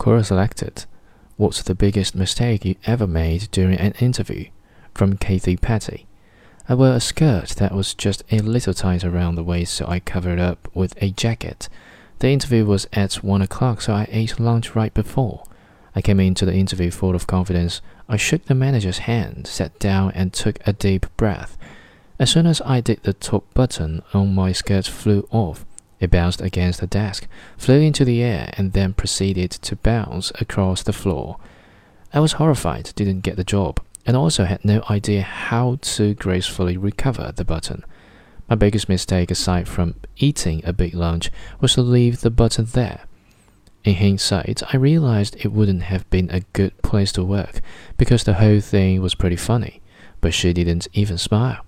Quora selected. What's the biggest mistake you ever made during an interview? From Kathy Petty. I wore a skirt that was just a little tight around the waist, so I covered it up with a jacket. The interview was at one o'clock, so I ate lunch right before. I came into the interview full of confidence. I shook the manager's hand, sat down, and took a deep breath. As soon as I did, the top button on my skirt flew off. It bounced against the desk, flew into the air, and then proceeded to bounce across the floor. I was horrified, didn't get the job, and also had no idea how to gracefully recover the button. My biggest mistake, aside from eating a big lunch, was to leave the button there. In hindsight, I realized it wouldn't have been a good place to work because the whole thing was pretty funny, but she didn't even smile.